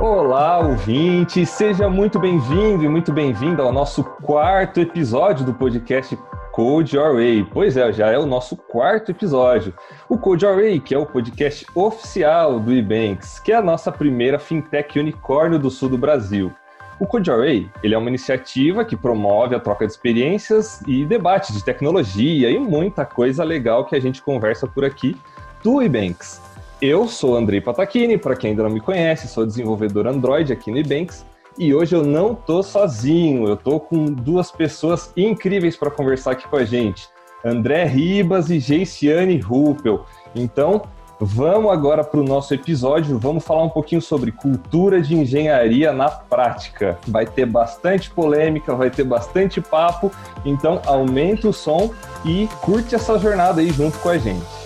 Olá, ouvinte! Seja muito bem-vindo e muito bem-vinda ao nosso quarto episódio do podcast Code Your Way. Pois é, já é o nosso quarto episódio. O Code Your Way, que é o podcast oficial do Ebanks, que é a nossa primeira fintech unicórnio do sul do Brasil. O Code Your Way, ele é uma iniciativa que promove a troca de experiências e debate de tecnologia e muita coisa legal que a gente conversa por aqui do Ebanks. Eu sou Andrei Patachini, para quem ainda não me conhece, sou desenvolvedor Android aqui no Ebanks e hoje eu não tô sozinho, eu tô com duas pessoas incríveis para conversar aqui com a gente. André Ribas e Geiciane Ruppel. Então, vamos agora para o nosso episódio. Vamos falar um pouquinho sobre cultura de engenharia na prática. Vai ter bastante polêmica, vai ter bastante papo. Então, aumenta o som e curte essa jornada aí junto com a gente.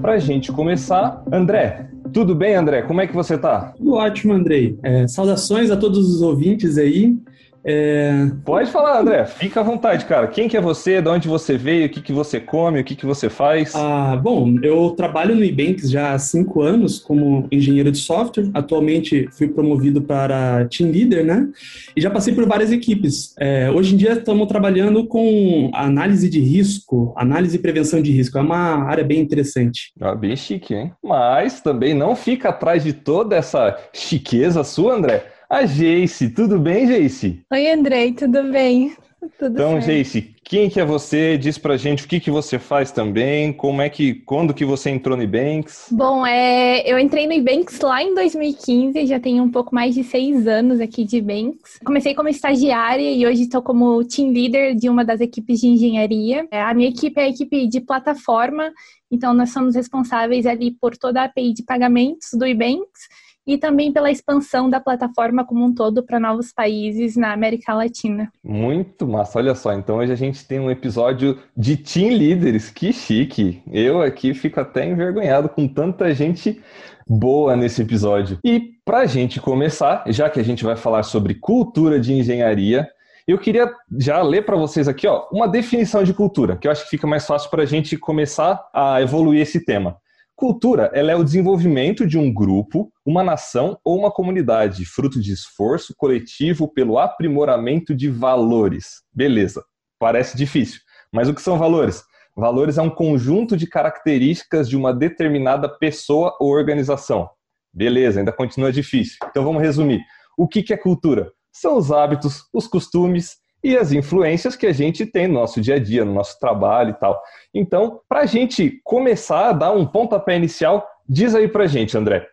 Para a gente começar, André, tudo bem, André? Como é que você tá? Tudo ótimo, Andrei. É, saudações a todos os ouvintes aí. É... Pode falar, André. Fica à vontade, cara. Quem que é você? De onde você veio? O que, que você come? O que, que você faz? Ah, bom, eu trabalho no Ebanks já há cinco anos como engenheiro de software. Atualmente fui promovido para team leader, né? E já passei por várias equipes. É, hoje em dia estamos trabalhando com análise de risco, análise e prevenção de risco. É uma área bem interessante. Ah, bem chique, hein? Mas também não fica atrás de toda essa chiqueza sua, André a Jace. Tudo bem, Jace? Oi, Andrei, tudo bem? Tudo então, certo. Jace, quem que é você? Diz pra gente o que, que você faz também, como é que, quando que você entrou no Ebanks? Bom, é, eu entrei no Ebanks lá em 2015, já tenho um pouco mais de seis anos aqui de Ebanks. Comecei como estagiária e hoje estou como team leader de uma das equipes de engenharia. É, a minha equipe é a equipe de plataforma, então nós somos responsáveis ali por toda a API de pagamentos do Ebanks e também pela expansão da plataforma como um todo para novos países na América Latina. Muito massa, olha só, então hoje a gente tem um episódio de Team Leaders, que chique. Eu aqui fico até envergonhado com tanta gente boa nesse episódio. E para a gente começar, já que a gente vai falar sobre cultura de engenharia, eu queria já ler para vocês aqui ó, uma definição de cultura, que eu acho que fica mais fácil para a gente começar a evoluir esse tema. Cultura, ela é o desenvolvimento de um grupo, uma nação ou uma comunidade, fruto de esforço coletivo pelo aprimoramento de valores. Beleza, parece difícil, mas o que são valores? Valores é um conjunto de características de uma determinada pessoa ou organização. Beleza, ainda continua difícil. Então vamos resumir. O que é cultura? São os hábitos, os costumes e as influências que a gente tem no nosso dia a dia, no nosso trabalho e tal. Então, para a gente começar a dar um pontapé inicial, diz aí para a gente, André,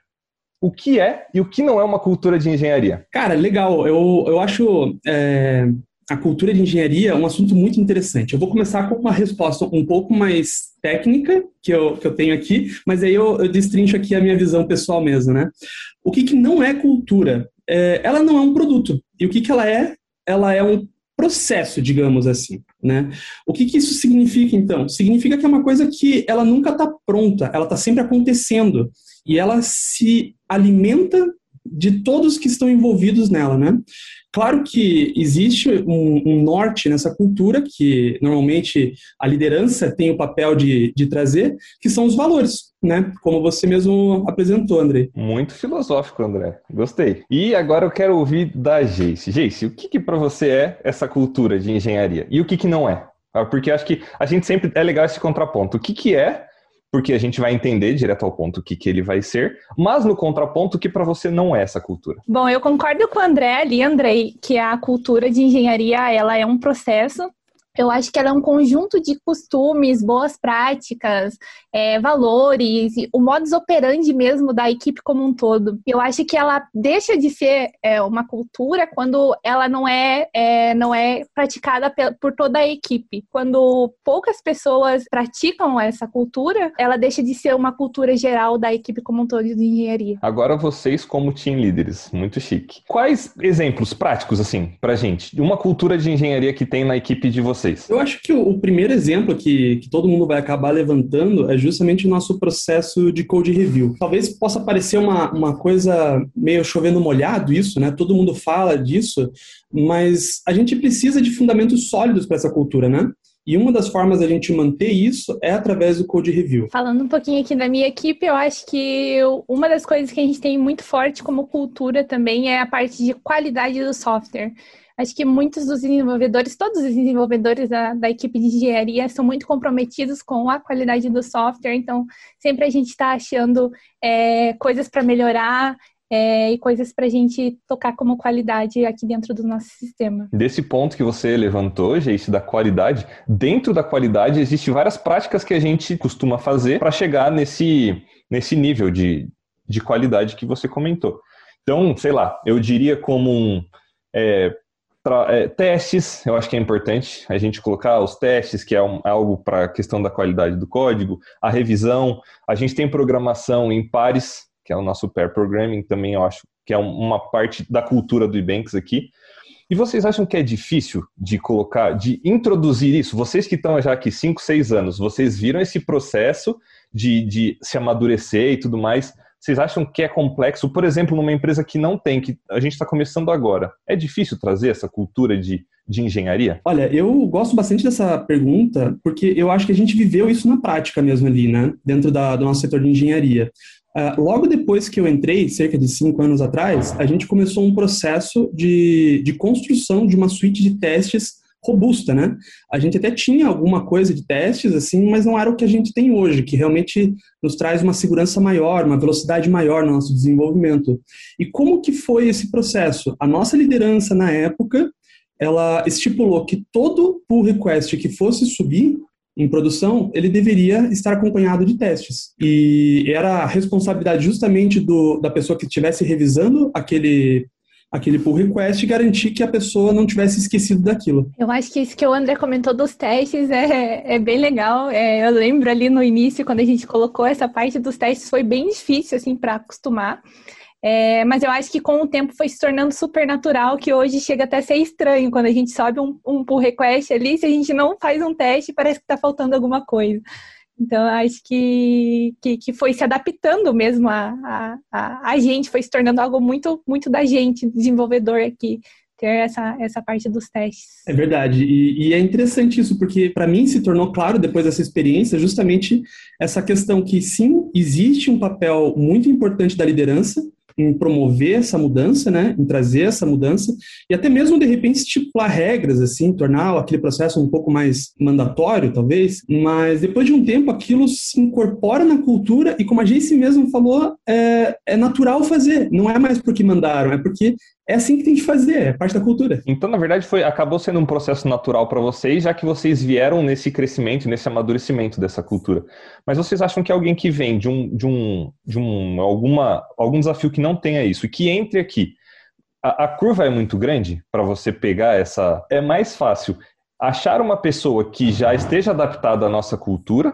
o que é e o que não é uma cultura de engenharia? Cara, legal. Eu, eu acho é, a cultura de engenharia um assunto muito interessante. Eu vou começar com uma resposta um pouco mais técnica que eu, que eu tenho aqui, mas aí eu, eu destrincho aqui a minha visão pessoal mesmo, né? O que, que não é cultura? É, ela não é um produto. E o que, que ela é? Ela é um processo, digamos assim. Né? O que, que isso significa, então? Significa que é uma coisa que ela nunca está pronta, ela está sempre acontecendo e ela se alimenta de todos que estão envolvidos nela, né? Claro que existe um, um, norte nessa cultura que normalmente a liderança tem o papel de, de trazer, que são os valores, né? Como você mesmo apresentou, André. Muito filosófico, André. Gostei. E agora eu quero ouvir da Jace. Jace, o que, que para você é essa cultura de engenharia e o que, que não é? Ah, porque acho que a gente sempre é legal esse contraponto. O que, que é porque a gente vai entender direto ao ponto o que, que ele vai ser, mas no contraponto que para você não é essa cultura. Bom, eu concordo com o André ali, Andrei, que a cultura de engenharia ela é um processo eu acho que ela é um conjunto de costumes, boas práticas, é, valores, o modus operandi mesmo da equipe como um todo. Eu acho que ela deixa de ser é, uma cultura quando ela não é, é não é praticada por toda a equipe. Quando poucas pessoas praticam essa cultura, ela deixa de ser uma cultura geral da equipe como um todo de engenharia. Agora vocês como team líderes, muito chique. Quais exemplos práticos assim pra gente de uma cultura de engenharia que tem na equipe de vocês? Vocês? Eu acho que o, primeiro exemplo que, que todo mundo vai acabar levantando é justamente o nosso processo de code review. Talvez possa parecer uma, uma coisa meio chovendo molhado isso, né? Todo mundo fala disso, mas a gente precisa de fundamentos sólidos para essa cultura, né? E uma das formas da gente manter isso é através do code review. Falando um pouquinho aqui da minha equipe, eu acho que uma das coisas que a gente tem muito forte como cultura também é a parte de qualidade do software. Acho que muitos dos desenvolvedores, todos os desenvolvedores da, da equipe de engenharia são muito comprometidos com a qualidade do software, então sempre a gente está achando é, coisas para melhorar, é, e coisas para a gente tocar como qualidade aqui dentro do nosso sistema. Desse ponto que você levantou, gente, da qualidade, dentro da qualidade existem várias práticas que a gente costuma fazer para chegar nesse, nesse nível de, de qualidade que você comentou. Então, sei lá, eu diria como um. É, é, testes, eu acho que é importante a gente colocar os testes, que é um, algo para a questão da qualidade do código, a revisão. A gente tem programação em pares, que é o nosso pair programming, também eu acho que é uma parte da cultura do Ebanks aqui. E vocês acham que é difícil de colocar, de introduzir isso? Vocês que estão já aqui 5, 6 anos, vocês viram esse processo de, de se amadurecer e tudo mais. Vocês acham que é complexo? Por exemplo, numa empresa que não tem, que a gente está começando agora, é difícil trazer essa cultura de, de engenharia? Olha, eu gosto bastante dessa pergunta, porque eu acho que a gente viveu isso na prática mesmo ali, né? Dentro da, do nosso setor de engenharia. Uh, logo depois que eu entrei, cerca de cinco anos atrás, a gente começou um processo de, de construção de uma suíte de testes robusta, né? A gente até tinha alguma coisa de testes, assim, mas não era o que a gente tem hoje, que realmente nos traz uma segurança maior, uma velocidade maior no nosso desenvolvimento. E como que foi esse processo? A nossa liderança na época, ela estipulou que todo pull request que fosse subir em produção, ele deveria estar acompanhado de testes. E era a responsabilidade justamente do, da pessoa que estivesse revisando aquele aquele pull request e garantir que a pessoa não tivesse esquecido daquilo. Eu acho que isso que o André comentou dos testes é, é bem legal. É, eu lembro ali no início, quando a gente colocou essa parte dos testes, foi bem difícil assim para acostumar. É, mas eu acho que com o tempo foi se tornando super natural, que hoje chega até a ser estranho quando a gente sobe um, um pull request ali, se a gente não faz um teste, parece que está faltando alguma coisa. Então, acho que, que, que, foi se adaptando mesmo a, a, a, a, gente, foi se tornando algo muito, muito da gente, desenvolvedor aqui, ter essa, essa parte dos testes. É verdade, e, e é interessante isso, porque para mim se tornou claro depois dessa experiência justamente essa questão que sim, existe um papel muito importante da liderança, em promover essa mudança, né, em trazer essa mudança e até mesmo de repente estipular regras, assim, tornar aquele processo um pouco mais mandatório, talvez. Mas depois de um tempo, aquilo se incorpora na cultura e, como a Jace mesmo falou, é, é natural fazer. Não é mais porque mandaram, é porque é assim que tem que fazer, é parte da cultura. Então, na verdade, foi acabou sendo um processo natural para vocês, já que vocês vieram nesse crescimento, nesse amadurecimento dessa cultura. Mas vocês acham que alguém que vem de um, de um, de um alguma, algum desafio que não tenha isso, e que entre aqui, a, a curva é muito grande para você pegar essa. É mais fácil achar uma pessoa que já esteja adaptada à nossa cultura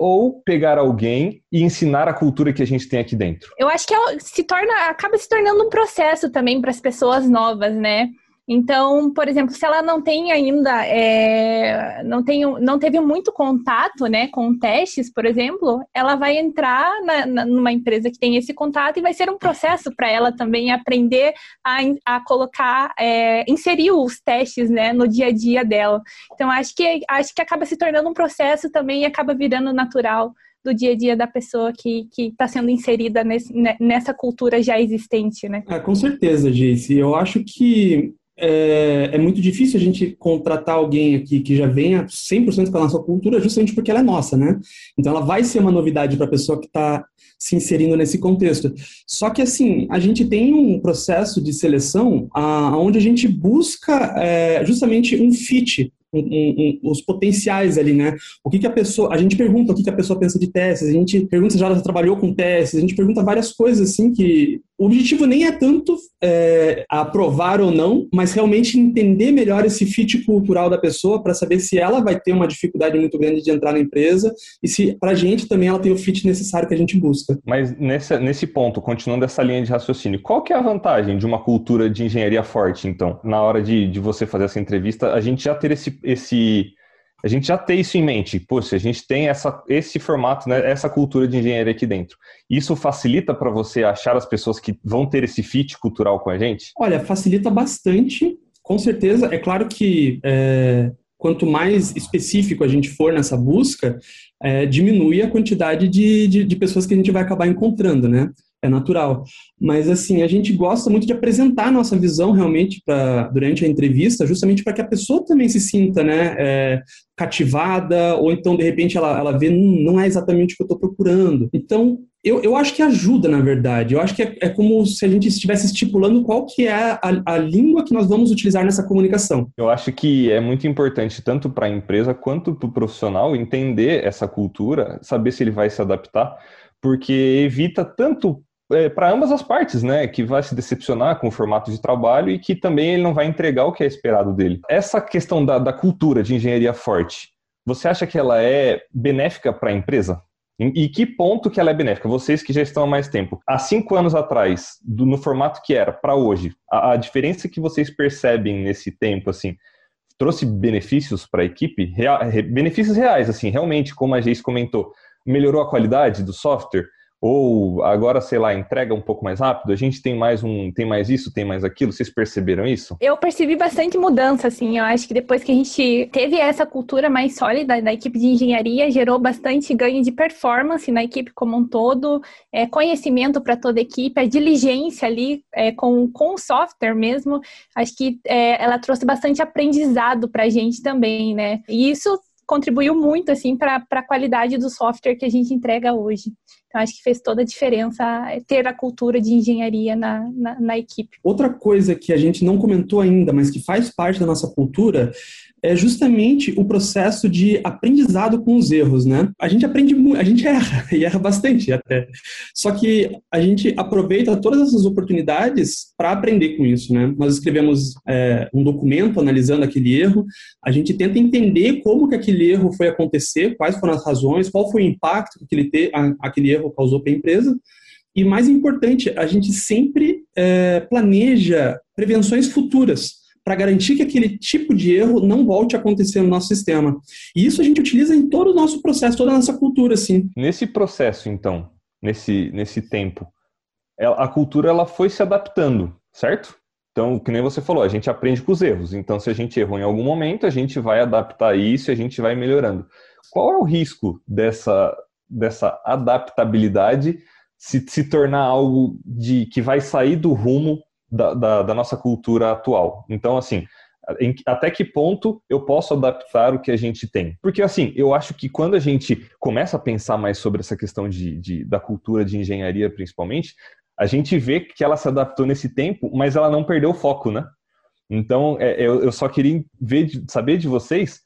ou pegar alguém e ensinar a cultura que a gente tem aqui dentro? Eu acho que é se torna, acaba se tornando um processo também para as pessoas novas, né? Então, por exemplo, se ela não tem ainda, é, não, tem, não teve muito contato né, com testes, por exemplo, ela vai entrar na, na, numa empresa que tem esse contato e vai ser um processo para ela também aprender a, a colocar, é, inserir os testes né, no dia a dia dela. Então, acho que, acho que acaba se tornando um processo também e acaba virando natural do dia a dia da pessoa que está sendo inserida nesse, nessa cultura já existente, né? Ah, com certeza, Jace. Eu acho que é, é, muito difícil a gente contratar alguém aqui que já venha 100% com a nossa cultura, justamente porque ela é nossa, né? Então ela vai ser uma novidade para a pessoa que está se inserindo nesse contexto. Só que, assim, a gente tem um processo de seleção a, onde a gente busca é, justamente um fit um, um, os potenciais ali, né? O que, que a pessoa. A gente pergunta o que, que a pessoa pensa de testes, a gente pergunta se ela já trabalhou com testes, a gente pergunta várias coisas assim que. O objetivo nem é tanto é, aprovar ou não, mas realmente entender melhor esse fit cultural da pessoa para saber se ela vai ter uma dificuldade muito grande de entrar na empresa e se para a gente também ela tem o fit necessário que a gente busca. Mas nesse, nesse ponto, continuando essa linha de raciocínio, qual que é a vantagem de uma cultura de engenharia forte, então? Na hora de, de você fazer essa entrevista, a gente já ter esse esse a gente já tem isso em mente. Poxa, a gente tem essa, esse formato, né, essa cultura de engenharia aqui dentro. Isso facilita para você achar as pessoas que vão ter esse fit cultural com a gente? Olha, facilita bastante, com certeza. É claro que é, quanto mais específico a gente for nessa busca, é, diminui a quantidade de, de, de, pessoas que a gente vai acabar encontrando, né? É natural. Mas, assim, a gente gosta muito de apresentar a nossa visão realmente pra, durante a entrevista, justamente para que a pessoa também se sinta, né, é, cativada, ou então, de repente, ela, ela vê, hum, não é exatamente o que eu estou procurando. Então, eu, eu acho que ajuda, na verdade. Eu acho que é, é como se a gente estivesse estipulando qual que é a, a língua que nós vamos utilizar nessa comunicação. Eu acho que é muito importante, tanto para a empresa quanto para o profissional, entender essa cultura, saber se ele vai se adaptar, porque evita tanto é, para ambas as partes, né? Que vai se decepcionar com o formato de trabalho e que também ele não vai entregar o que é esperado dele. Essa questão da, da cultura de engenharia forte, você acha que ela é benéfica para a empresa? E que ponto que ela é benéfica? Vocês que já estão há mais tempo. Há cinco anos atrás, do, no formato que era, para hoje, a, a, diferença que vocês percebem nesse tempo, assim, trouxe benefícios para a equipe? Real, benefícios reais, assim, realmente, como a Geis comentou, melhorou a qualidade do software? Ou agora, sei lá, entrega um pouco mais rápido, a gente tem mais um, tem mais isso, tem mais aquilo, vocês perceberam isso? Eu percebi bastante mudança, assim, eu acho que depois que a gente teve essa cultura mais sólida da equipe de engenharia, gerou bastante ganho de performance na equipe como um todo, é, conhecimento para toda a equipe, a diligência ali é, com, com o software mesmo, acho que é, ela trouxe bastante aprendizado para a gente também, né, e isso contribuiu muito, assim, para a qualidade do software que a gente entrega hoje. Então, acho que fez toda a diferença ter a cultura de engenharia na, na, na, equipe. Outra coisa que a gente não comentou ainda, mas que faz parte da nossa cultura, é justamente o processo de aprendizado com os erros, né? A gente aprende muito, a gente erra, e erra bastante até. Só que a gente aproveita todas essas oportunidades para aprender com isso, né? Nós escrevemos é, um documento analisando aquele erro, a gente tenta entender como que aquele erro foi acontecer, quais foram as razões, qual foi o impacto que aquele, te, aquele erro causou para a empresa, e mais importante, a gente sempre é, planeja prevenções futuras para garantir que aquele tipo de erro não volte a acontecer no nosso sistema. E isso a gente utiliza em todo o nosso processo, toda a nossa cultura, sim. Nesse processo, então, nesse, nesse tempo, a cultura ela foi se adaptando, certo? Então, que nem você falou, a gente aprende com os erros. Então, se a gente errou em algum momento, a gente vai adaptar isso e a gente vai melhorando. Qual é o risco dessa, dessa adaptabilidade se, se tornar algo de que vai sair do rumo da, da, da nossa cultura atual. Então, assim, em, até que ponto eu posso adaptar o que a gente tem? Porque, assim, eu acho que quando a gente começa a pensar mais sobre essa questão de, de, da cultura de engenharia, principalmente, a gente vê que ela se adaptou nesse tempo, mas ela não perdeu o foco, né? Então, é, eu, eu, só queria ver, saber de vocês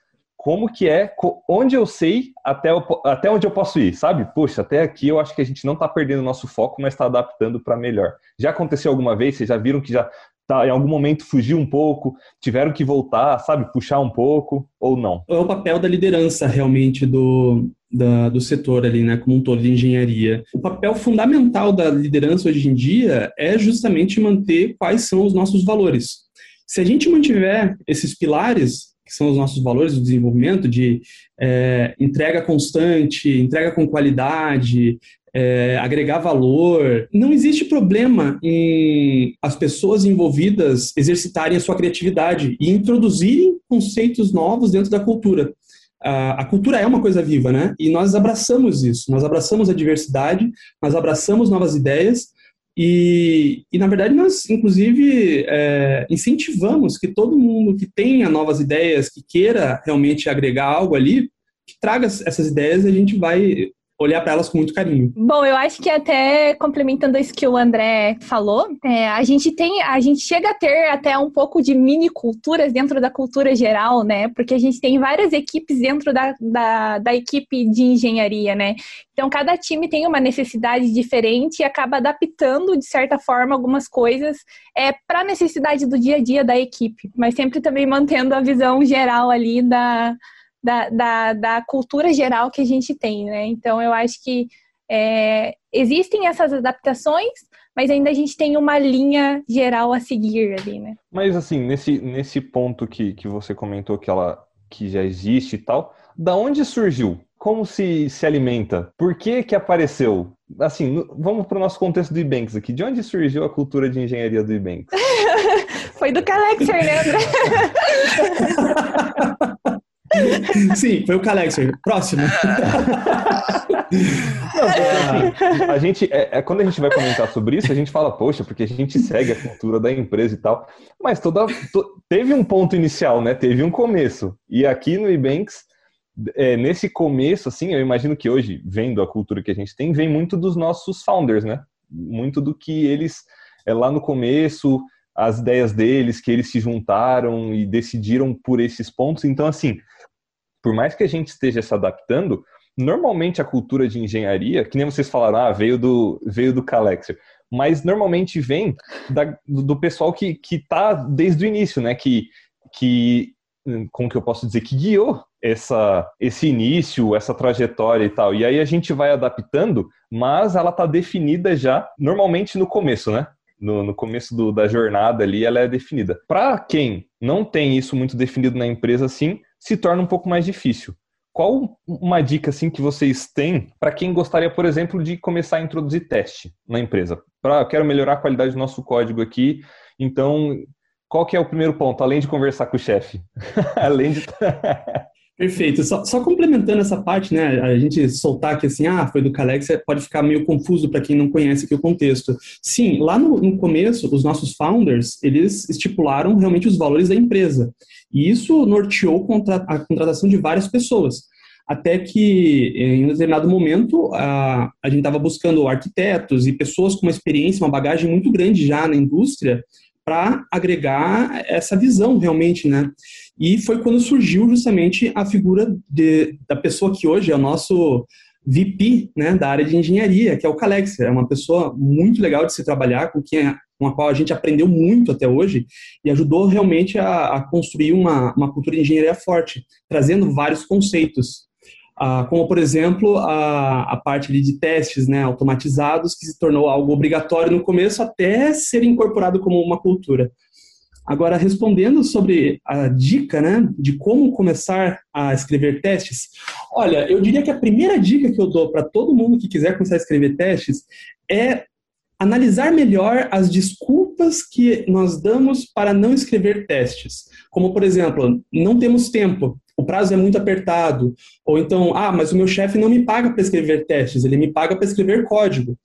como que é, onde eu sei até, até onde eu posso ir, sabe? Poxa, até aqui eu acho que a gente não está perdendo o nosso foco, mas está adaptando para melhor. Já aconteceu alguma vez? Vocês já viram que já tá, em algum momento fugiu um pouco, tiveram que voltar, sabe? Puxar um pouco ou não? É o papel da liderança realmente do, da, do setor ali, né, como um todo de engenharia. O papel fundamental da liderança hoje em dia é justamente manter quais são os nossos valores. Se a gente mantiver esses pilares, que são os nossos valores do desenvolvimento, de é, entrega constante, entrega com qualidade, é, agregar valor. Não existe problema em as pessoas envolvidas exercitarem a sua criatividade e introduzirem conceitos novos dentro da cultura. A, a cultura é uma coisa viva, né? E nós abraçamos isso, nós abraçamos a diversidade, nós abraçamos novas ideias e, e, na verdade, nós, inclusive, é, incentivamos que todo mundo que tenha novas ideias, que queira realmente agregar algo ali, que traga essas ideias e a gente vai olhar para elas com muito carinho. Bom, eu acho que até complementando isso que o André falou, é, a gente tem, a gente chega a ter até um pouco de mini culturas dentro da cultura geral, né? Porque a gente tem várias equipes dentro da, da, da equipe de engenharia, né? Então cada time tem uma necessidade diferente e acaba adaptando de certa forma algumas coisas é, para a necessidade do dia a dia da equipe, mas sempre também mantendo a visão geral ali da da, da, da cultura geral que a gente tem, né? Então, eu acho que é, existem essas adaptações, mas ainda a gente tem uma linha geral a seguir ali, né? Mas, assim, nesse, nesse ponto que, que você comentou que ela que já existe e tal, da onde surgiu? Como se, se alimenta? Por que que apareceu? Assim, vamos para o nosso contexto do Ebanks aqui. De onde surgiu a cultura de engenharia do Ebanks? Foi do Calexer, né? Sim, foi o Calexer. Próximo. Não, porque, assim, a gente, é, é, quando a gente vai comentar sobre isso, a gente fala, poxa, porque a gente segue a cultura da empresa e tal. Mas toda, to, teve um ponto inicial, né? Teve um começo. E aqui no Ebanks, é, nesse começo, assim, eu imagino que hoje, vendo a cultura que a gente tem, vem muito dos nossos founders, né? Muito do que eles, é, lá no começo, as ideias deles, que eles se juntaram e decidiram por esses pontos. Então, assim, por mais que a gente esteja se adaptando, normalmente a cultura de engenharia, que nem vocês falaram, ah, veio do, veio do Calexer, mas normalmente vem da, do pessoal que, que tá desde o início, né? Que, que, como que eu posso dizer, que guiou essa, esse início, essa trajetória e tal. E aí a gente vai adaptando, mas ela tá definida já, normalmente no começo, né? No, no começo do, da jornada ali, ela é definida. Para quem não tem isso muito definido na empresa, assim, se torna um pouco mais difícil. Qual uma dica assim que vocês têm para quem gostaria, por exemplo, de começar a introduzir teste na empresa? Para quero melhorar a qualidade do nosso código aqui, então qual que é o primeiro ponto, além de conversar com o chefe? além de Perfeito. Só, só, complementando essa parte, né? A gente soltar aqui assim, ah, foi do Calex, pode ficar meio confuso para quem não conhece aqui o contexto. Sim, lá no, no, começo, os nossos founders, eles estipularam realmente os valores da empresa. E isso norteou a contratação de várias pessoas. Até que, em um determinado momento, a, a gente estava buscando arquitetos e pessoas com uma experiência, uma bagagem muito grande já na indústria, para agregar essa visão realmente, né? E foi quando surgiu justamente a figura de, da pessoa que hoje é o nosso VP né, da área de engenharia, que é o Calex. É uma pessoa muito legal de se trabalhar, com quem com a qual a gente aprendeu muito até hoje e ajudou realmente a, a construir uma, uma cultura de engenharia forte, trazendo vários conceitos. Ah, como, por exemplo, a, a parte de testes né, automatizados, que se tornou algo obrigatório no começo até ser incorporado como uma cultura. Agora, respondendo sobre a dica né, de como começar a escrever testes, olha, eu diria que a primeira dica que eu dou para todo mundo que quiser começar a escrever testes é analisar melhor as desculpas que nós damos para não escrever testes. Como, por exemplo, não temos tempo, o prazo é muito apertado, ou então, ah, mas o meu chefe não me paga para escrever testes, ele me paga para escrever código.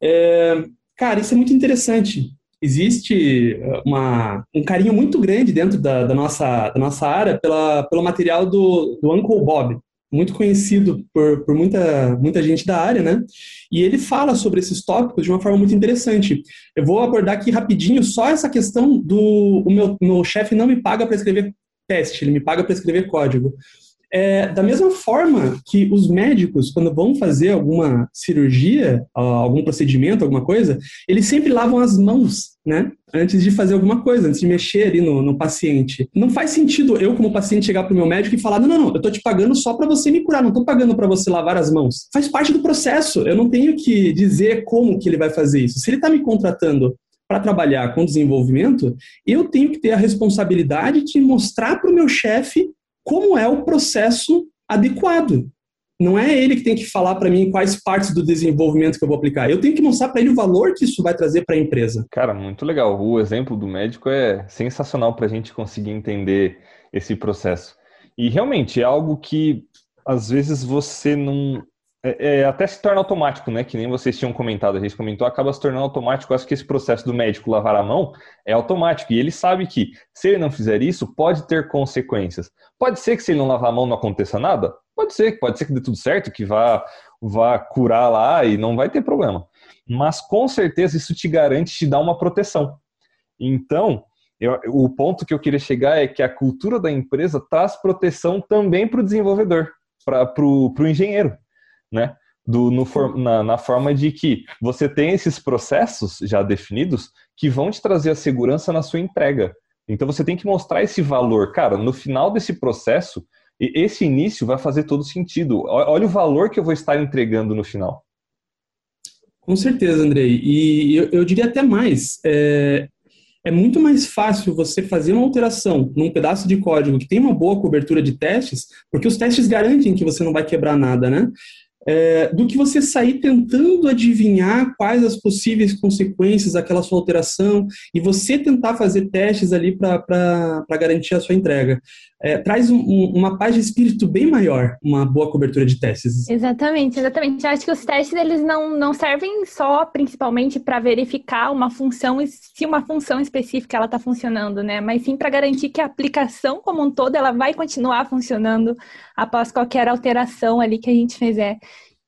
É, cara, isso é muito interessante. Existe uh, uma, um carinho muito grande dentro da, da, nossa, da nossa área pela, pelo material do, do Uncle Bob muito conhecido por, por muita, muita gente da área, né? E ele fala sobre esses tópicos de uma forma muito interessante. Eu vou abordar aqui rapidinho só essa questão do o meu, meu chefe não me paga para escrever teste, ele me paga para escrever código. É, da mesma forma que os médicos, quando vão fazer alguma cirurgia, algum procedimento, alguma coisa, eles sempre lavam as mãos, né? Antes de fazer alguma coisa, antes de mexer ali no, no paciente. Não faz sentido eu, como paciente, chegar para o meu médico e falar: não, não, não, eu tô te pagando só para você me curar, não tô pagando para você lavar as mãos. Faz parte do processo. Eu não tenho que dizer como que ele vai fazer isso. Se ele está me contratando para trabalhar com desenvolvimento, eu tenho que ter a responsabilidade de mostrar para o meu chefe como é o processo adequado. Não é ele que tem que falar para mim quais partes do desenvolvimento que eu vou aplicar. Eu tenho que mostrar para ele o valor que isso vai trazer para a empresa. Cara, muito legal. O exemplo do médico é sensacional para a gente conseguir entender esse processo. E realmente é algo que às vezes você não é, é, até se torna automático, né? Que nem vocês tinham comentado, a gente comentou, acaba se tornando automático. Acho que esse processo do médico lavar a mão é automático. E ele sabe que se ele não fizer isso, pode ter consequências. Pode ser que se ele não lavar a mão não aconteça nada? Pode ser, pode ser que dê tudo certo, que vá, vá curar lá e não vai ter problema. Mas com certeza isso te garante te dar uma proteção. Então, eu, o ponto que eu queria chegar é que a cultura da empresa traz proteção também para o desenvolvedor, para o engenheiro né? Do, no, na, na, forma de que você tem esses processos já definidos que vão te trazer a segurança na sua entrega. Então você tem que mostrar esse valor. Cara, no final desse processo, esse início vai fazer todo sentido. Olha o valor que eu vou estar entregando no final. Com certeza, Andrei. E eu, eu diria até mais. É, é muito mais fácil você fazer uma alteração num pedaço de código que tem uma boa cobertura de testes, porque os testes garantem que você não vai quebrar nada, né? É, do que você sair tentando adivinhar quais as possíveis consequências daquela sua alteração e você tentar fazer testes ali para garantir a sua entrega. É, traz um, uma paz de espírito bem maior, uma boa cobertura de testes. Exatamente, exatamente. Eu acho que os testes eles não, não servem só principalmente para verificar uma função, se uma função específica ela está funcionando, né? Mas sim para garantir que a aplicação como um todo ela vai continuar funcionando após qualquer alteração ali que a gente fizer.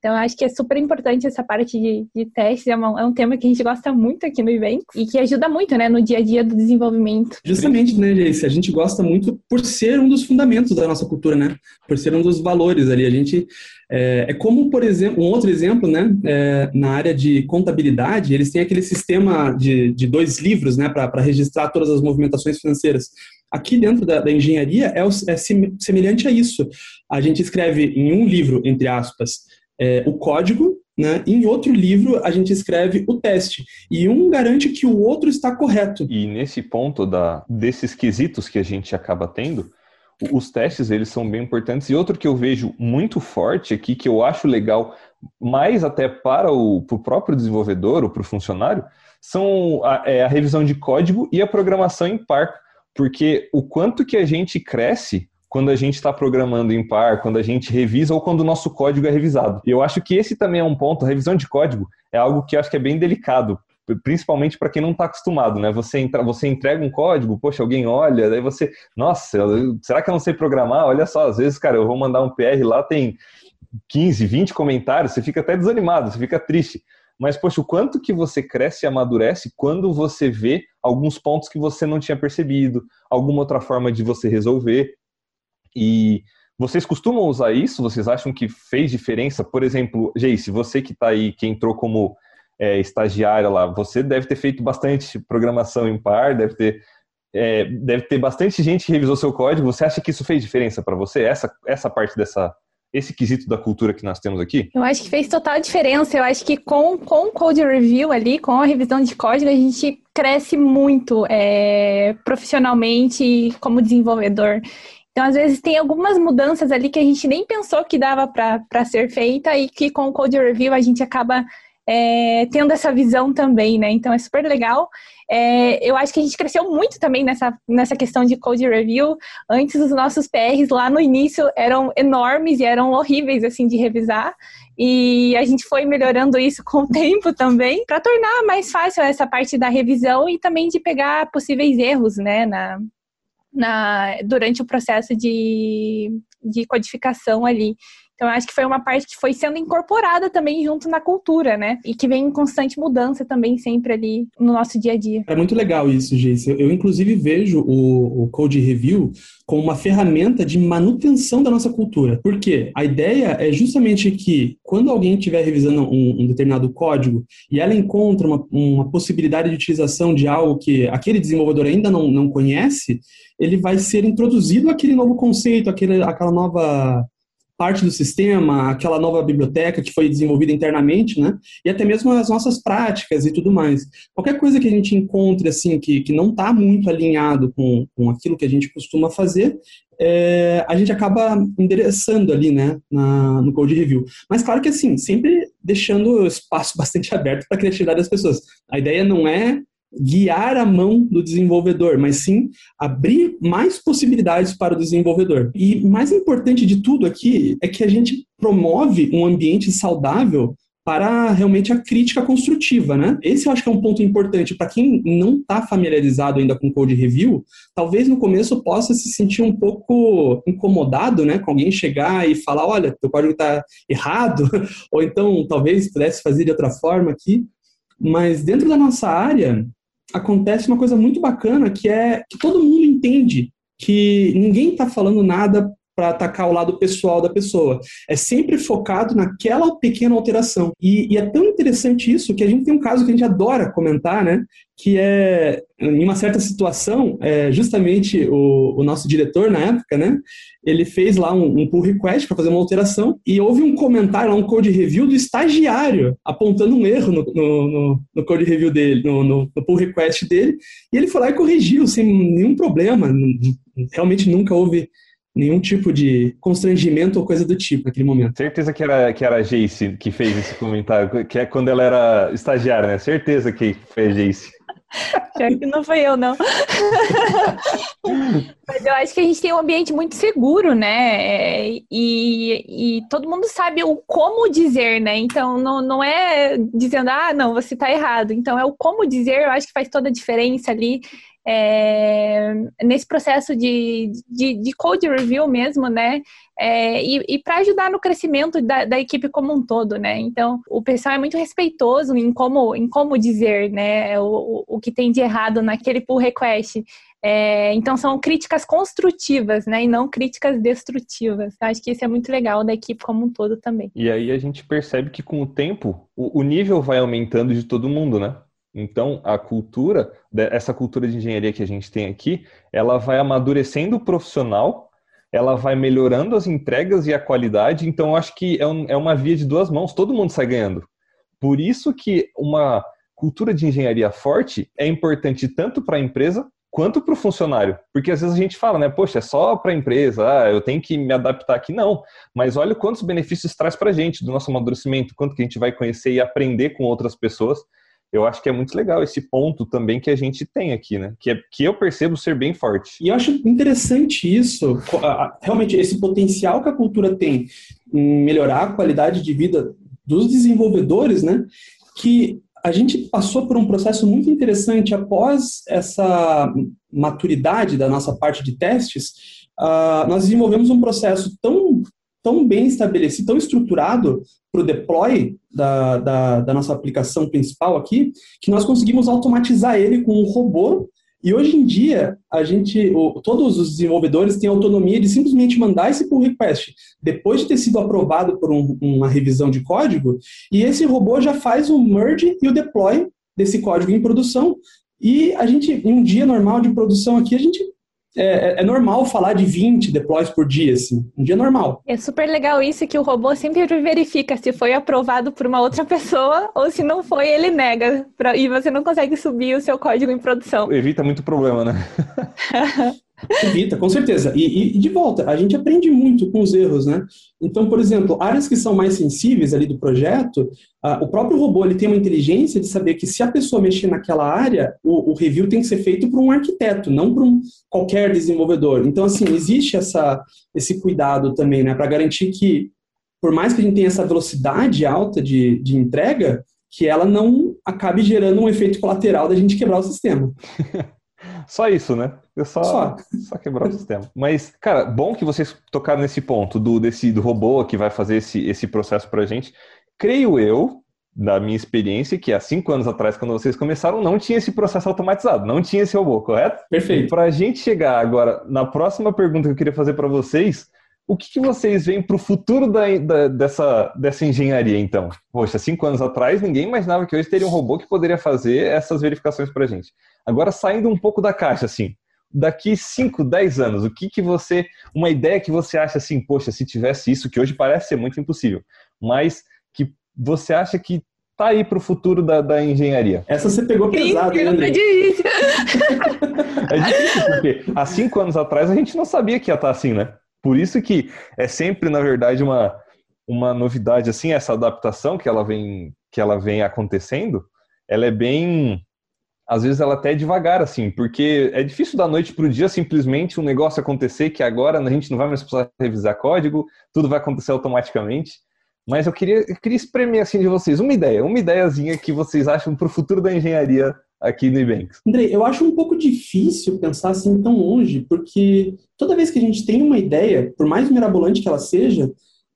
Então, acho que é super importante essa parte de, de testes, é, uma, é, um tema que a gente gosta muito aqui no evento e que ajuda muito, né, no dia a dia do desenvolvimento. Justamente, né, Jace? A gente gosta muito por ser um dos fundamentos da nossa cultura, né? Por ser um dos valores ali. A gente é, é como, por exemplo, um outro exemplo, né, é, na área de contabilidade, eles têm aquele sistema de, de dois livros, né, para registrar todas as movimentações financeiras. Aqui dentro da, da engenharia é, é semelhante a isso. A gente escreve em um livro, entre aspas, é, o código, né? em outro livro a gente escreve o teste. E um garante que o outro está correto. E nesse ponto da, desses quesitos que a gente acaba tendo, os testes eles são bem importantes. E outro que eu vejo muito forte aqui, que eu acho legal, mais até para o, próprio desenvolvedor ou para o funcionário, são a, é, a revisão de código e a programação em par. Porque o quanto que a gente cresce quando a gente está programando em par, quando a gente revisa ou quando o nosso código é revisado. E eu acho que esse também é um ponto, a revisão de código é algo que eu acho que é bem delicado, principalmente para quem não está acostumado, né? Você, entra, você entrega um código, poxa, alguém olha, daí você, nossa, será que eu não sei programar? Olha só, às vezes, cara, eu vou mandar um PR lá, tem 15, 20 comentários, você fica até desanimado, você fica triste. Mas, poxa, o quanto que você cresce e amadurece quando você vê alguns pontos que você não tinha percebido, alguma outra forma de você resolver. E vocês costumam usar isso? Vocês acham que fez diferença? Por exemplo, Jace, você que está aí, que entrou como é, estagiária lá, você deve ter feito bastante programação em par, deve ter, é, deve ter bastante gente que revisou seu código. Você acha que isso fez diferença para você? Essa, essa parte dessa, esse quesito da cultura que nós temos aqui? Eu acho que fez total diferença. Eu acho que com, com o code review ali, com a revisão de código, a gente cresce muito é, profissionalmente como desenvolvedor. Então, às vezes, tem algumas mudanças ali que a gente nem pensou que dava para ser feita e que com o Code Review a gente acaba é, tendo essa visão também, né? Então, é super legal. É, eu acho que a gente cresceu muito também nessa, nessa questão de Code Review. Antes, os nossos PRs lá no início eram enormes e eram horríveis, assim, de revisar. E a gente foi melhorando isso com o tempo também, para tornar mais fácil essa parte da revisão e também de pegar possíveis erros, né, na, na, durante o processo de, de codificação ali. Então, acho que foi uma parte que foi sendo incorporada também junto na cultura, né? E que vem em constante mudança também sempre ali no nosso dia a dia. É muito legal isso, Geice. Eu, inclusive, vejo o, o Code Review como uma ferramenta de manutenção da nossa cultura. Por quê? A ideia é justamente que quando alguém estiver revisando um, um, determinado código e ela encontra uma, uma possibilidade de utilização de algo que aquele desenvolvedor ainda não, não conhece, ele vai ser introduzido aquele novo conceito, aquele, aquela nova parte do sistema, aquela nova biblioteca que foi desenvolvida internamente, né? E até mesmo as nossas práticas e tudo mais. Qualquer coisa que a gente encontre, assim, que, que não está muito alinhado com, com aquilo que a gente costuma fazer, é, a gente acaba endereçando ali, né, na, no code review. Mas claro que assim, sempre deixando espaço bastante aberto para a criatividade das pessoas. A ideia não é guiar a mão do desenvolvedor, mas sim abrir mais possibilidades para o desenvolvedor. E mais importante de tudo aqui é que a gente promove um ambiente saudável para realmente a crítica construtiva, né? Esse eu acho que é um ponto importante para quem não está familiarizado ainda com code review, talvez no começo possa se sentir um pouco incomodado, né, com alguém chegar e falar, olha, teu código está errado, ou então talvez pudesse fazer de outra forma aqui. Mas dentro da nossa área, acontece uma coisa muito bacana que é que todo mundo entende que ninguém está falando nada para atacar o lado pessoal da pessoa. É sempre focado naquela pequena alteração. E, e, é tão interessante isso que a gente tem um caso que a gente adora comentar, né? Que é, em uma certa situação, é, justamente o, o, nosso diretor na época, né? Ele fez lá um, um pull request para fazer uma alteração e houve um comentário, um code review do estagiário apontando um erro no, no, no, no code review dele, no, no pull request dele. E ele foi lá e corrigiu sem nenhum problema. Realmente nunca houve nenhum tipo de constrangimento ou coisa do tipo naquele momento. Certeza que era, que era a Jace que fez esse comentário, que é quando ela era estagiária, né? Certeza que foi a Jace. Pior que não foi eu, não. Mas eu acho que a gente tem um ambiente muito seguro, né? E, e todo mundo sabe o como dizer, né? Então, não, não é dizendo, ah, não, você está errado. Então, é o como dizer, eu acho que faz toda a diferença ali. É, nesse processo de, de, de, code review mesmo, né? É, e, e para ajudar no crescimento da, da, equipe como um todo, né? Então, o pessoal é muito respeitoso em como, em como dizer, né? O, o que tem de errado naquele pull request. É, então, são críticas construtivas, né? E não críticas destrutivas. Eu acho que isso é muito legal da equipe como um todo também. E aí a gente percebe que com o tempo, o, o nível vai aumentando de todo mundo, né? Então, a cultura, essa cultura de engenharia que a gente tem aqui, ela vai amadurecendo o profissional, ela vai melhorando as entregas e a qualidade. Então, acho que é, um, é uma via de duas mãos, todo mundo sai ganhando. Por isso que uma cultura de engenharia forte é importante tanto para a empresa quanto para o funcionário. Porque às vezes a gente fala, né, poxa, é só para a empresa, ah, eu tenho que me adaptar aqui. Não, mas olha quantos benefícios traz para a gente do nosso amadurecimento, quanto que a gente vai conhecer e aprender com outras pessoas eu acho que é muito legal esse ponto também que a gente tem aqui, né? Que, é, que eu percebo ser bem forte. E eu acho interessante isso, realmente esse potencial que a cultura tem em melhorar a qualidade de vida dos desenvolvedores, né? Que a gente passou por um processo muito interessante após essa maturidade da nossa parte de testes. Uh, nós desenvolvemos um processo tão tão bem estabelecido, tão estruturado para o deploy da, da, da, nossa aplicação principal aqui, que nós conseguimos automatizar ele com um robô. E hoje em dia, a gente, todos os desenvolvedores têm autonomia de simplesmente mandar esse pull request depois de ter sido aprovado por um, uma revisão de código, e esse robô já faz o merge e o deploy desse código em produção. E a gente, em um dia normal de produção aqui, a gente é, é, é, normal falar de 20 deploys por dia, assim. Um dia normal. É super legal isso que o robô sempre verifica se foi aprovado por uma outra pessoa ou se não foi, ele nega. Pra, e você não consegue subir o seu código em produção. Evita muito problema, né? Evita, com certeza. E, e, de volta, a gente aprende muito com os erros, né? Então, por exemplo, áreas que são mais sensíveis ali do projeto, uh, o próprio robô ele tem uma inteligência de saber que se a pessoa mexer naquela área, o, o review tem que ser feito por um arquiteto, não por um, qualquer desenvolvedor. Então, assim, existe essa, esse cuidado também, né? Para garantir que, por mais que a gente tenha essa velocidade alta de, de entrega, que ela não acabe gerando um efeito colateral da gente quebrar o sistema. Só isso, né? Eu só, só. só quebrar o sistema. Mas, cara, bom que vocês tocaram nesse ponto do, desse, do robô que vai fazer esse, esse processo pra gente. Creio eu, da minha experiência, que há cinco anos atrás, quando vocês começaram, não tinha esse processo automatizado, não tinha esse robô, correto? Perfeito. Para a gente chegar agora na próxima pergunta que eu queria fazer para vocês, o que, que vocês veem para o futuro da, da, dessa, dessa engenharia, então? Poxa, cinco anos atrás, ninguém imaginava que hoje teria um robô que poderia fazer essas verificações para a gente. Agora, saindo um pouco da caixa, assim, daqui 5, 10 anos, o que que você, uma ideia que você acha assim, poxa, se tivesse isso, que hoje parece ser muito impossível, mas que você acha que tá aí para o futuro da, da, engenharia? Essa você pegou pesado, hein, É difícil. é difícil, porque há cinco anos atrás a gente não sabia que ia estar tá assim, né? Por isso que é sempre, na verdade, uma, uma novidade, assim, essa adaptação que ela vem, que ela vem acontecendo, ela é bem às vezes ela até é devagar, assim, porque é difícil da noite para o dia simplesmente um negócio acontecer que agora a gente não vai mais precisar revisar código, tudo vai acontecer automaticamente. Mas eu queria, eu queria espremer assim de vocês uma ideia, uma ideiazinha que vocês acham para o futuro da engenharia aqui no Ebanks. Andrei, eu acho um pouco difícil pensar assim tão longe, porque toda vez que a gente tem uma ideia, por mais mirabolante que ela seja,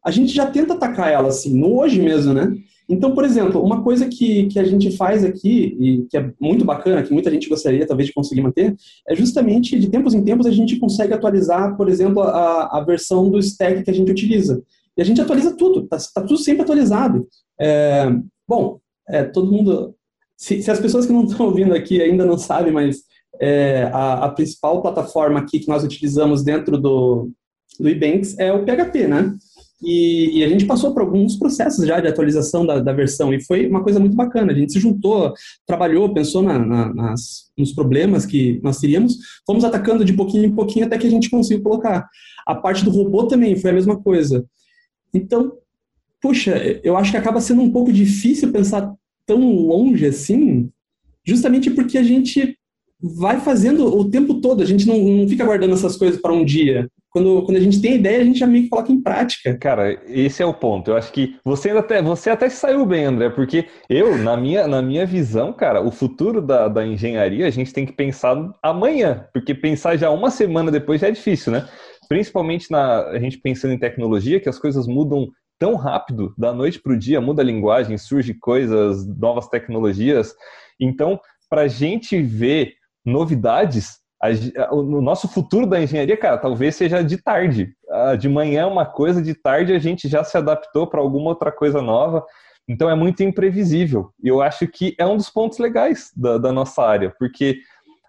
a gente já tenta atacar ela assim, no hoje mesmo, né? Então, por exemplo, uma coisa que, que a gente faz aqui, e que é muito bacana, que muita gente gostaria talvez de conseguir manter, é justamente de tempos em tempos a gente consegue atualizar, por exemplo, a, a versão do stack que a gente utiliza. E a gente atualiza tudo, está tá tudo sempre atualizado. É, bom, é, todo mundo. Se, se, as pessoas que não estão ouvindo aqui ainda não sabem, mas é, a, a, principal plataforma aqui que nós utilizamos dentro do, do Ebanks é o PHP, né? E, e, a gente passou por alguns processos já de atualização da, da, versão e foi uma coisa muito bacana. A gente se juntou, trabalhou, pensou na, na, nas, nos problemas que nós teríamos, fomos atacando de pouquinho em pouquinho até que a gente conseguiu colocar. A parte do robô também foi a mesma coisa. Então, puxa, eu acho que acaba sendo um pouco difícil pensar tão longe assim, justamente porque a gente vai fazendo o tempo todo, a gente não, não fica guardando essas coisas para um dia. Quando, quando a gente tem ideia, a gente já meio que coloca em prática. Cara, esse é o ponto. Eu acho que você até, você até saiu bem, André, porque eu, na minha, na minha visão, cara, o futuro da, da engenharia, a gente tem que pensar amanhã, porque pensar já uma semana depois já é difícil, né? Principalmente na a gente pensando em tecnologia, que as coisas mudam tão rápido, da noite para o dia, muda a linguagem, surge coisas, novas tecnologias. Então, para a gente ver novidades, o nosso futuro da engenharia, cara, talvez seja de tarde. De manhã é uma coisa, de tarde a gente já se adaptou para alguma outra coisa nova. Então é muito imprevisível. E eu acho que é um dos pontos legais da, da nossa área, porque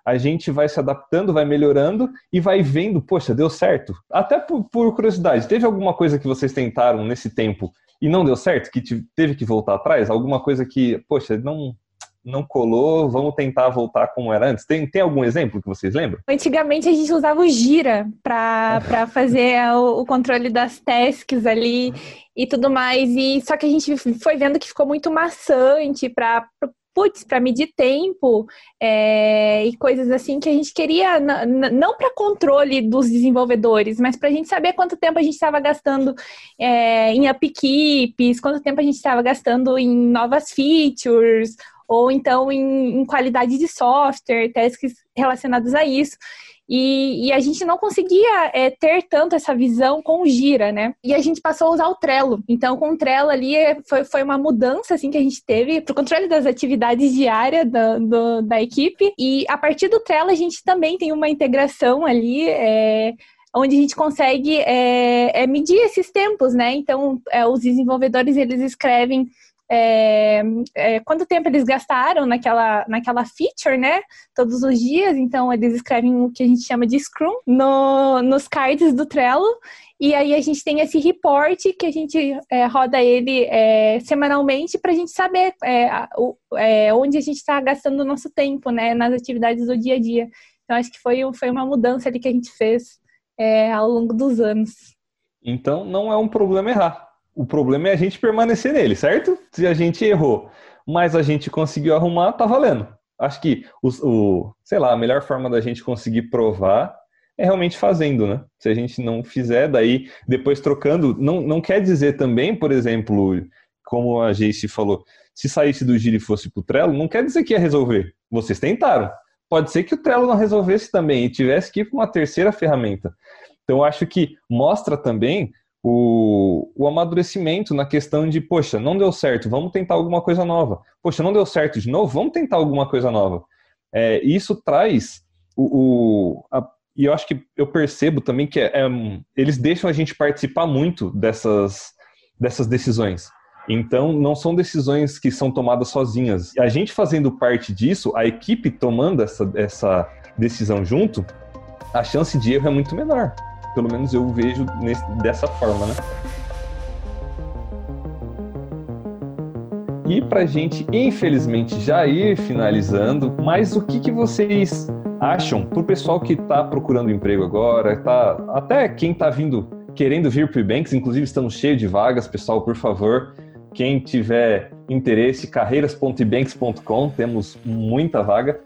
a gente vai se adaptando, vai melhorando e vai vendo, poxa, deu certo. Até por, por curiosidade, teve alguma coisa que vocês tentaram nesse tempo e não deu certo, que teve que voltar atrás? Alguma coisa que, poxa, não, não colou, vamos tentar voltar como era antes. Tem, tem algum exemplo que vocês lembram? Antigamente a gente usava o Gira para fazer o, o, controle das tasks ali e tudo mais. E só que a gente foi vendo que ficou muito maçante para putz, para medir tempo é, e coisas assim que a gente queria, não para controle dos desenvolvedores, mas para a gente saber quanto tempo a gente estava gastando é, em upkeeps, quanto tempo a gente estava gastando em novas features ou então em, em qualidade de software, tasks relacionados a isso. E, e, a gente não conseguia é, ter tanto essa visão com o Gira, né? E a gente passou a usar o Trello. Então, com o Trello ali, é, foi, foi uma mudança, assim, que a gente teve para o controle das atividades diárias da, do, da equipe. E a partir do Trello, a gente também tem uma integração ali, é, onde a gente consegue é, é medir esses tempos, né? Então, é, os desenvolvedores, eles escrevem é, é, quanto tempo eles gastaram naquela, naquela feature, né? Todos os dias. Então, eles escrevem o que a gente chama de Scrum no, nos cards do Trello. E aí a gente tem esse report que a gente é, roda ele é, semanalmente para a gente saber é, o, é, onde a gente está gastando o nosso tempo, né? Nas atividades do dia a dia. Então, acho que foi, foi uma mudança ali que a gente fez ao longo dos anos. Então, não é um problema errar o problema é a gente permanecer nele, certo? Se a gente errou, mas a gente conseguiu arrumar, tá valendo. Acho que o, o, sei lá, a melhor forma da gente conseguir provar é realmente fazendo, né? Se a gente não fizer, daí depois trocando, não, não quer dizer também, por exemplo, como a Jace falou, se saísse do Giro e fosse pro Trello, não quer dizer que ia resolver. Vocês tentaram. Pode ser que o Trello não resolvesse também e tivesse que ir para uma terceira ferramenta. Então, acho que mostra também o, o amadurecimento na questão de, poxa, não deu certo, vamos tentar alguma coisa nova. Poxa, não deu certo de novo, vamos tentar alguma coisa nova. É, isso traz o. o a, e eu acho que eu percebo também que é, é, eles deixam a gente participar muito dessas, dessas decisões. Então, não são decisões que são tomadas sozinhas. A gente fazendo parte disso, a equipe tomando essa, essa decisão junto, a chance de erro é muito menor. Pelo menos eu vejo nesse, dessa forma, né? E para gente, infelizmente, já ir finalizando, mas o que, que vocês acham para o pessoal que está procurando emprego agora, tá, até quem está vindo, querendo vir para o Ebanks, inclusive estamos cheios de vagas, pessoal, por favor, quem tiver interesse, carreiras.ebanks.com, temos muita vaga.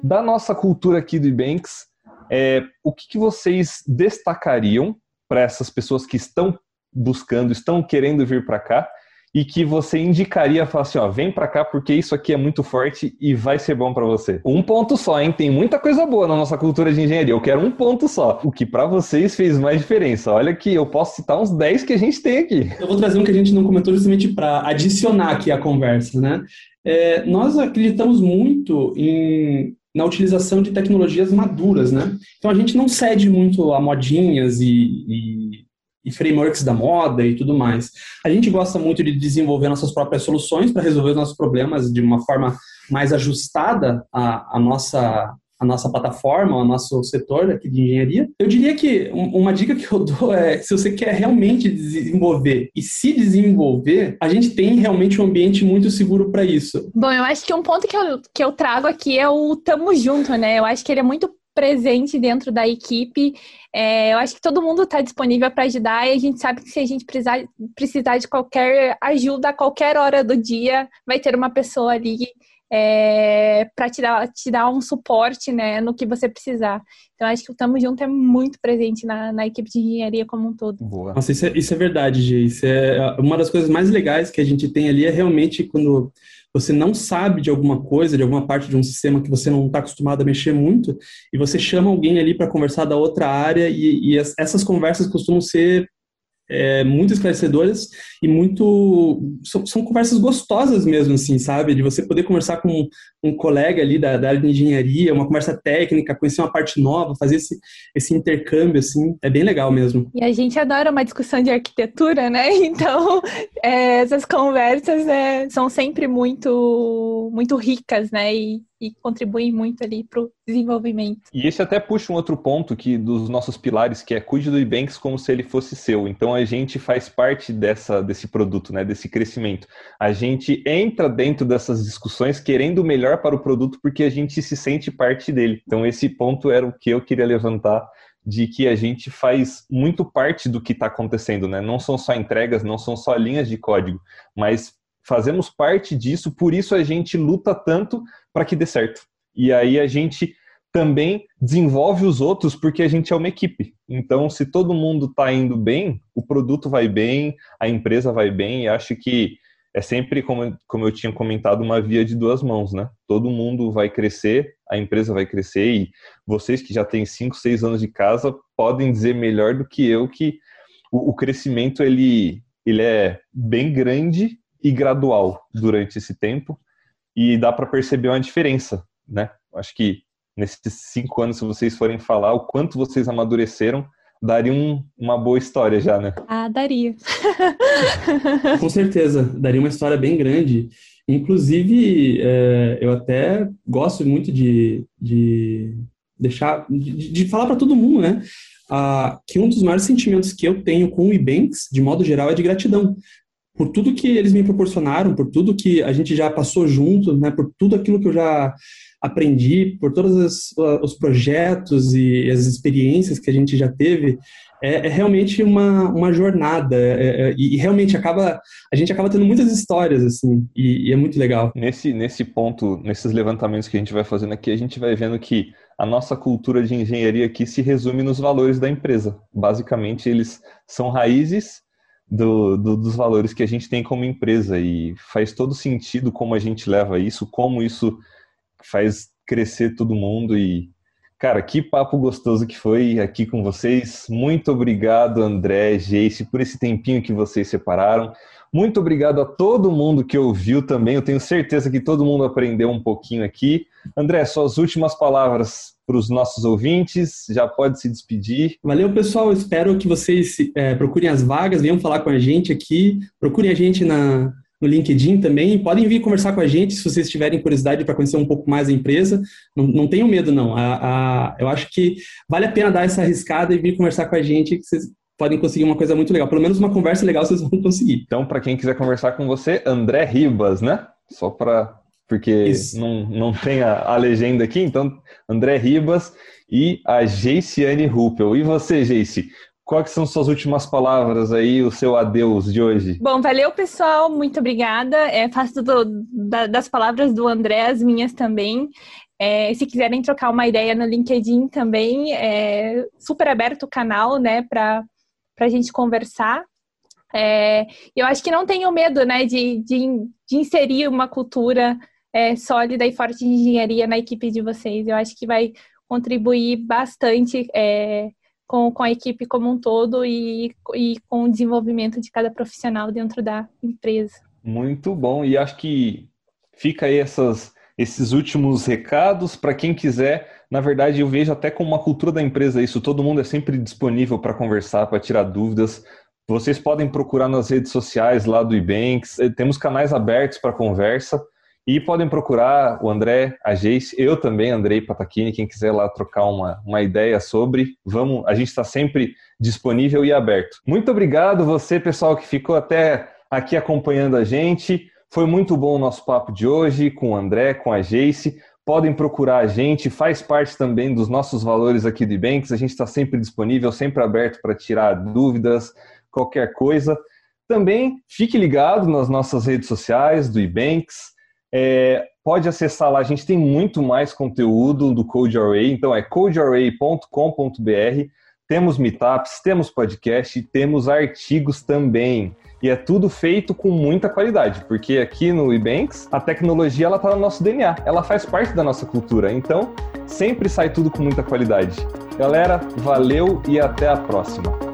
Da nossa cultura aqui do Ebanks, é, o que, que vocês destacariam para essas pessoas que estão buscando, estão querendo vir para cá e que você indicaria, falar assim, ó, vem para cá porque isso aqui é muito forte e vai ser bom para você. Um ponto só, hein? Tem muita coisa boa na nossa cultura de engenharia. Eu quero um ponto só. O que para vocês fez mais diferença? Olha que eu posso citar uns 10 que a gente tem aqui. Eu vou trazer um que a gente não comentou justamente para adicionar aqui a conversa, né? É, nós acreditamos muito em na utilização de tecnologias maduras, né? Então a gente não cede muito a modinhas e, e, e, frameworks da moda e tudo mais. A gente gosta muito de desenvolver nossas próprias soluções para resolver os nossos problemas de uma forma mais ajustada à, à nossa a nossa plataforma, o nosso setor aqui de engenharia. Eu diria que uma dica que eu dou é, se você quer realmente desenvolver e se desenvolver, a gente tem realmente um ambiente muito seguro para isso. Bom, eu acho que um ponto que eu, que eu trago aqui é o tamo junto, né? Eu acho que ele é muito presente dentro da equipe. É, eu acho que todo mundo está disponível para ajudar e a gente sabe que se a gente precisar, precisar de qualquer ajuda a qualquer hora do dia, vai ter uma pessoa ali é, para te dar, te dar um suporte né, no que você precisar. Então, acho que o Tamo Junto é muito presente na, na equipe de engenharia como um todo. Boa. Nossa, isso é, isso é verdade, Gê. Isso é uma das coisas mais legais que a gente tem ali é realmente quando você não sabe de alguma coisa, de alguma parte de um sistema que você não está acostumado a mexer muito, e você chama alguém ali para conversar da outra área, e, e essas conversas costumam ser é, muito esclarecedoras e muito são, são, conversas gostosas mesmo assim sabe? De você poder conversar com um colega ali da, da, área de engenharia uma conversa técnica conhecer uma parte nova fazer esse, esse intercâmbio assim é bem legal mesmo e a gente adora uma discussão de arquitetura né então é, essas conversas é, são sempre muito muito ricas né e e contribuem muito ali para o desenvolvimento. E esse até puxa um outro ponto que dos nossos pilares, que é cuide do Ebanks como se ele fosse seu. Então a gente faz parte dessa, desse produto, né, desse crescimento. A gente entra dentro dessas discussões querendo o melhor para o produto porque a gente se sente parte dele. Então esse ponto era o que eu queria levantar de que a gente faz muito parte do que está acontecendo, né? Não são só entregas, não são só linhas de código, mas fazemos parte disso, por isso a gente luta tanto para que dê certo. E aí a gente também desenvolve os outros porque a gente é uma equipe. Então, se todo mundo está indo bem, o produto vai bem, a empresa vai bem, e acho que é sempre, como, como eu tinha comentado, uma via de duas mãos, né? Todo mundo vai crescer, a empresa vai crescer, e vocês que já têm 5, 6 anos de casa podem dizer melhor do que eu que o, o crescimento ele, ele é bem grande e gradual durante esse tempo e dá para perceber uma diferença, né? Acho que nesses cinco anos, se vocês forem falar o quanto vocês amadureceram, daria um, uma boa história já, né? Ah, daria. Com certeza, daria uma história bem grande. Inclusive, é, eu até gosto muito de, de deixar, de, de falar para todo mundo, né? Ah, que um dos maiores sentimentos que eu tenho com o Ebanks, de modo geral, é de gratidão por tudo que eles me proporcionaram, por tudo que a gente já passou junto, né, por tudo aquilo que eu já aprendi, por todos os, os projetos e as experiências que a gente já teve, é, é realmente uma, uma jornada é, é, e realmente acaba a gente acaba tendo muitas histórias assim e, e, é muito legal. Nesse nesse ponto, nesses levantamentos que a gente vai fazendo aqui, a gente vai vendo que a nossa cultura de engenharia aqui se resume nos valores da empresa. Basicamente, eles são raízes do, do, dos valores que a gente tem como empresa e faz todo sentido como a gente leva isso, como isso faz crescer todo mundo e cara, que papo gostoso que foi aqui com vocês. Muito obrigado, André, Jace, por esse tempinho que vocês separaram. Muito obrigado a todo mundo que ouviu também. Eu tenho certeza que todo mundo aprendeu um pouquinho aqui. André, suas últimas palavras para os nossos ouvintes, já pode se despedir. Valeu, pessoal. Espero que vocês é, procurem as vagas, venham falar com a gente aqui, procurem a gente na, no LinkedIn também. Podem vir conversar com a gente se vocês tiverem curiosidade para conhecer um pouco mais a empresa. Não, não tenham medo, não. A, a, eu acho que vale a pena dar essa arriscada e vir conversar com a gente, que vocês podem conseguir uma coisa muito legal. Pelo menos uma conversa legal vocês vão conseguir. Então, para quem quiser conversar com você, André Ribas, né? Só para porque não, não tem a, a, legenda aqui, então André Ribas e a Geiciane Ruppel. E você, Geice? Quais são suas últimas palavras aí, o seu adeus de hoje? Bom, valeu, pessoal. Muito obrigada. É, faço do, da, das palavras do André as minhas também. É, se quiserem trocar uma ideia no LinkedIn também, é super aberto o canal, né, para a gente conversar. É, eu acho que não tenho medo, né, de, de, de inserir uma cultura é, sólida e forte de engenharia na equipe de vocês. Eu acho que vai contribuir bastante é, com, com a equipe como um todo e, e com o desenvolvimento de cada profissional dentro da empresa. Muito bom, e acho que fica aí essas, esses últimos recados para quem quiser. Na verdade, eu vejo até como uma cultura da empresa isso. Todo mundo é sempre disponível para conversar, para tirar dúvidas. Vocês podem procurar nas redes sociais lá do Ebanks. Temos canais abertos para conversa. E podem procurar o André, a Geice, eu também, Andrei Patachini, quem quiser lá trocar uma, uma ideia sobre, vamos, a gente está sempre disponível e aberto. Muito obrigado você, pessoal, que ficou até aqui acompanhando a gente. Foi muito bom o nosso papo de hoje com o André, com a Geice. Podem procurar a gente, faz parte também dos nossos valores aqui do Ibanks. A gente está sempre disponível, sempre aberto para tirar dúvidas, qualquer coisa. Também fique ligado nas nossas redes sociais do Ibanks. É, pode acessar lá, a gente tem muito mais conteúdo do Code Array, então é codearray.com.br. Temos meetups, temos podcast, temos artigos também. E é tudo feito com muita qualidade, porque aqui no Ebanks a tecnologia ela tá no nosso DNA, ela faz parte da nossa cultura. Então, sempre sai tudo com muita qualidade. Galera, valeu e até a próxima.